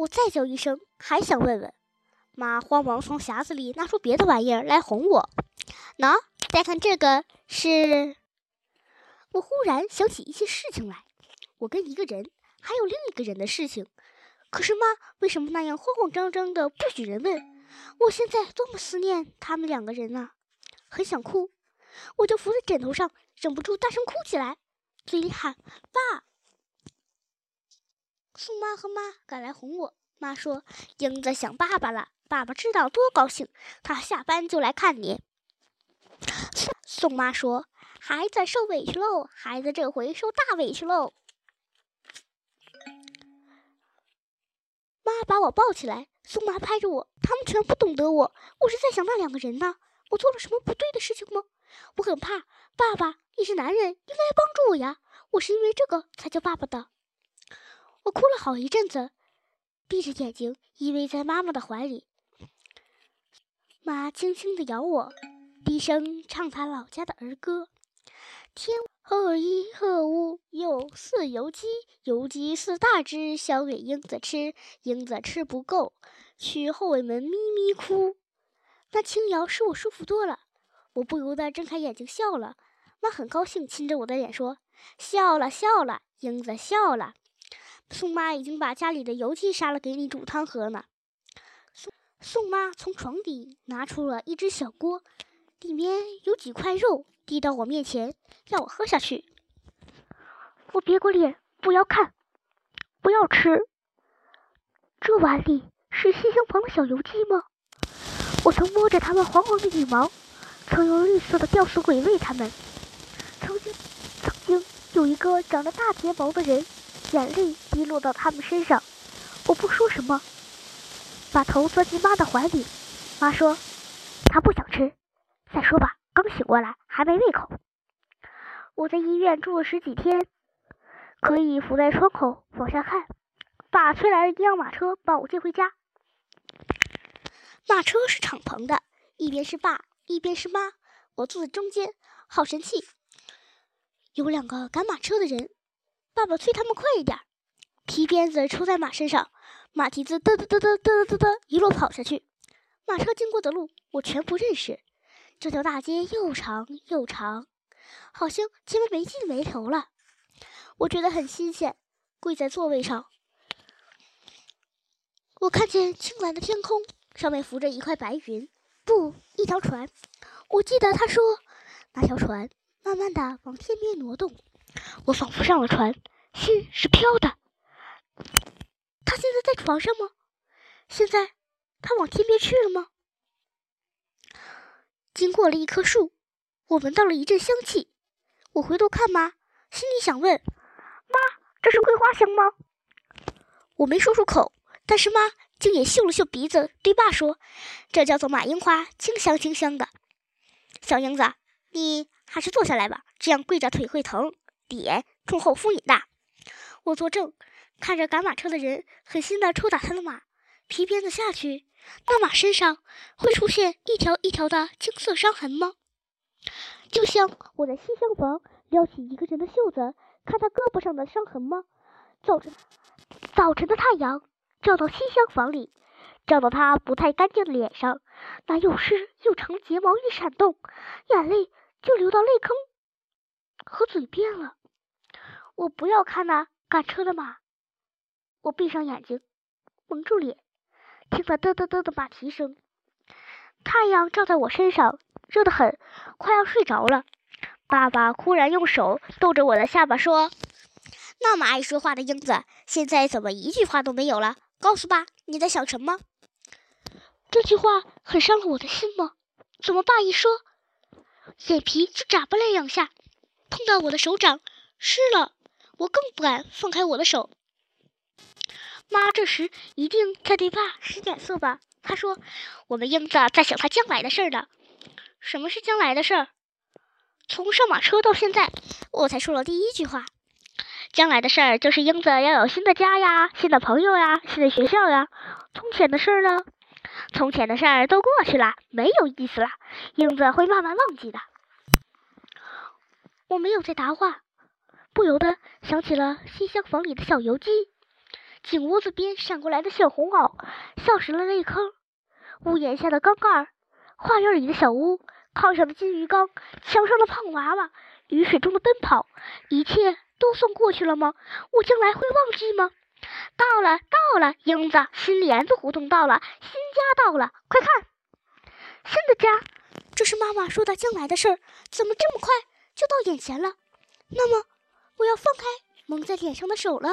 我再叫一声，还想问问。妈慌忙从匣子里拿出别的玩意儿来哄我。喏，再看这个是……我忽然想起一些事情来，我跟一个人，还有另一个人的事情。可是妈为什么那样慌慌张张的，不许人问？我现在多么思念他们两个人啊，很想哭，我就伏在枕头上，忍不住大声哭起来，嘴里喊“爸”。宋妈和妈赶来哄我，妈说：“英子想爸爸了，爸爸知道多高兴，他下班就来看你。”宋妈说：“孩子受委屈喽，孩子这回受大委屈喽。”妈把我抱起来，宋妈拍着我，他们全不懂得我。我是在想那两个人呢，我做了什么不对的事情吗？我很怕，爸爸，你是男人，应该帮助我呀。我是因为这个才叫爸爸的。我哭了好一阵子，闭着眼睛依偎在妈妈的怀里。妈轻轻地咬我，低声唱她老家的儿歌：天。何一鹤乌有四有鸡，有鸡四大只，小给英子吃，英子吃不够，去后尾门咪咪哭。那轻摇使我舒服多了，我不由得睁开眼睛笑了。妈很高兴，亲着我的脸说：“笑了笑了，英子笑了。”宋妈已经把家里的油鸡杀了，给你煮汤喝呢。宋宋妈从床底拿出了一只小锅，里面有几块肉。递到我面前，让我喝下去。我别过脸，不要看，不要吃。这碗里是西厢房的小油鸡吗？我曾摸着它们黄黄的羽毛，曾用绿色的吊丝鬼喂它们。曾经，曾经有一个长着大睫毛的人，眼泪滴落到他们身上。我不说什么，把头钻进妈的怀里。妈说：“她不想吃，再说吧。”刚醒过来，还没胃口。我在医院住了十几天，可以伏在窗口往下看。爸催来了一辆马车，把我接回家。马车是敞篷的，一边是爸，一边是妈，我坐在中间，好神气。有两个赶马车的人，爸爸催他们快一点。皮鞭子抽在马身上，马蹄子嘚嘚嘚嘚嘚嘚嘚一路跑下去。马车经过的路，我全不认识。这条大街又长又长，好像前面没尽没头了。我觉得很新鲜，跪在座位上。我看见青蓝的天空，上面浮着一块白云，不，一条船。我记得他说，那条船慢慢的往天边挪动。我仿佛上了船，心是飘的。他现在在床上吗？现在他往天边去了吗？经过了一棵树，我闻到了一阵香气。我回头看妈，心里想问：“妈，这是桂花香吗？”我没说出口，但是妈竟也嗅了嗅鼻子，对爸说：“这叫做马樱花，清香清香的。”小英子，你还是坐下来吧，这样跪着腿会疼，脸冲后敷引的。我作证，看着赶马车的人狠心地抽打他的马，皮鞭子下去。那马身上会出现一条一条的青色伤痕吗？就像我在西厢房撩起一个人的袖子，看他胳膊上的伤痕吗？早晨，早晨的太阳照到西厢房里，照到他不太干净的脸上，那又湿又长睫毛一闪动，眼泪就流到泪坑和嘴边了。我不要看那赶车的马，我闭上眼睛，蒙住脸。听到嘚嘚嘚的马蹄声，太阳照在我身上，热得很，快要睡着了。爸爸忽然用手逗着我的下巴说：“那么爱说话的英子，现在怎么一句话都没有了？告诉爸，你在想什么？”这句话很伤了我的心吗？怎么爸一说，眼皮就眨巴了两下，碰到我的手掌湿了，我更不敢放开我的手。妈这时一定在对爸使眼色吧？她说：“我们英子在想她将来的事儿呢。什么是将来的事儿？从上马车到现在，我才说了第一句话。将来的事儿就是英子要有新的家呀，新的朋友呀，新的学校呀。从前的事儿呢？从前的事儿都过去了，没有意思了。英子会慢慢忘记的。我没有再答话，不由得想起了西厢房里的小油鸡。”井屋子边闪过来的小红袄，笑实了泪坑。屋檐下的缸盖，花园里的小屋，炕上的金鱼缸，墙上的胖娃娃，雨水中的奔跑，一切都算过去了吗？我将来会忘记吗？到了，到了，英子，新帘子胡同到了，新家到了，快看，新的家。这是妈妈说的将来的事儿，怎么这么快就到眼前了？那么，我要放开蒙在脸上的手了。